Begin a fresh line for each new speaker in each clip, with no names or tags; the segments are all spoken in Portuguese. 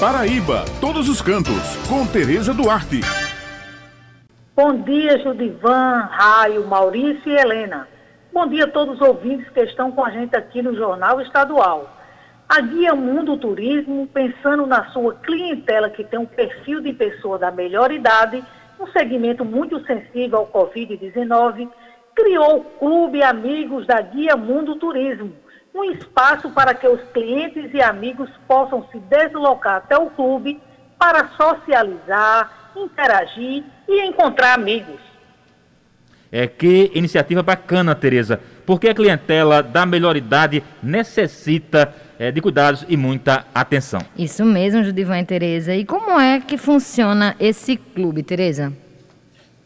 Paraíba, todos os cantos, com Tereza Duarte.
Bom dia, Judivan, Raio, Maurício e Helena. Bom dia a todos os ouvintes que estão com a gente aqui no Jornal Estadual. A Guia Mundo Turismo, pensando na sua clientela que tem um perfil de pessoa da melhor idade, um segmento muito sensível ao Covid-19, criou o Clube Amigos da Guia Mundo Turismo, um espaço para que os clientes e amigos possam se deslocar até o clube para socializar, interagir e encontrar amigos.
É que iniciativa bacana, Tereza, porque a clientela da melhor idade necessita é, de cuidados e muita atenção.
Isso mesmo, Judivan e Tereza. E como é que funciona esse clube, Tereza?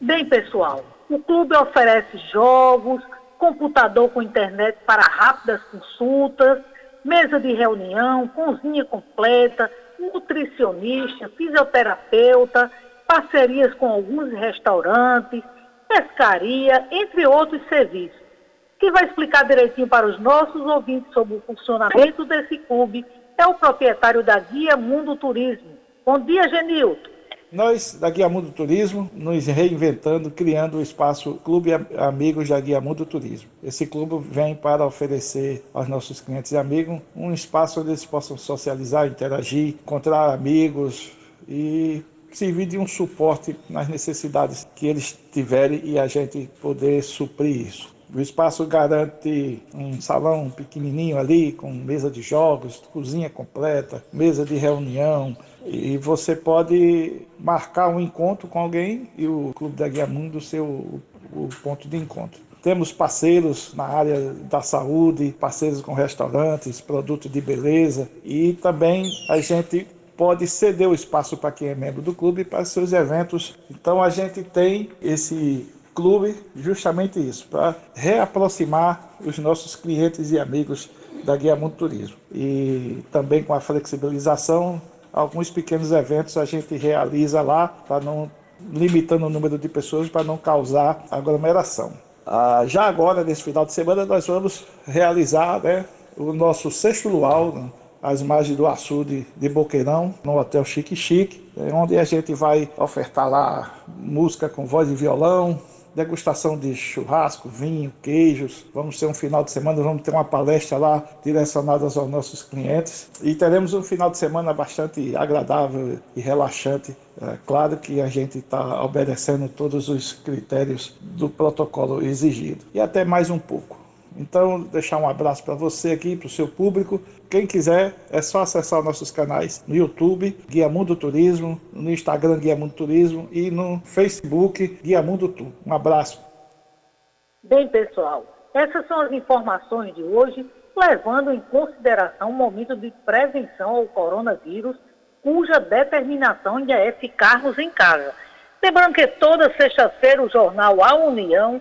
Bem, pessoal, o clube oferece jogos, computador com internet para rápidas consultas, mesa de reunião, cozinha completa, nutricionista, fisioterapeuta, parcerias com alguns restaurantes, pescaria, entre outros serviços. Quem vai explicar direitinho para os nossos ouvintes sobre o funcionamento desse clube é o proprietário da Guia Mundo Turismo. Bom dia, Genilton.
Nós, da Guia Mundo Turismo, nos reinventando, criando o espaço Clube Amigos da Guia Mundo Turismo. Esse clube vem para oferecer aos nossos clientes e amigos um espaço onde eles possam socializar, interagir, encontrar amigos e servir de um suporte nas necessidades que eles tiverem e a gente poder suprir isso. O espaço garante um salão pequenininho ali, com mesa de jogos, cozinha completa, mesa de reunião, e você pode marcar um encontro com alguém e o Clube da Guia Mundo ser o, o ponto de encontro. Temos parceiros na área da saúde, parceiros com restaurantes, produtos de beleza e também a gente pode ceder o espaço para quem é membro do clube para seus eventos. Então a gente tem esse clube justamente isso, para reaproximar os nossos clientes e amigos da Guia Mundo Turismo. E também com a flexibilização alguns pequenos eventos a gente realiza lá para não limitando o número de pessoas para não causar aglomeração. Ah, já agora, nesse final de semana, nós vamos realizar né, o nosso sexto luau, né, às margens do açude de Boqueirão, no Hotel Chique Chique, né, onde a gente vai ofertar lá música com voz e violão, degustação de churrasco, vinho, queijos. Vamos ter um final de semana, vamos ter uma palestra lá direcionada aos nossos clientes e teremos um final de semana bastante agradável e relaxante. É claro que a gente está obedecendo todos os critérios do protocolo exigido e até mais um pouco. Então, deixar um abraço para você aqui, para o seu público. Quem quiser, é só acessar nossos canais no YouTube, Guia Mundo Turismo, no Instagram, Guia Mundo Turismo e no Facebook, Guia Mundo Tu. Um abraço.
Bem, pessoal, essas são as informações de hoje, levando em consideração o momento de prevenção ao coronavírus, cuja determinação ainda é ficarmos em casa. Lembrando que toda sexta-feira o jornal A União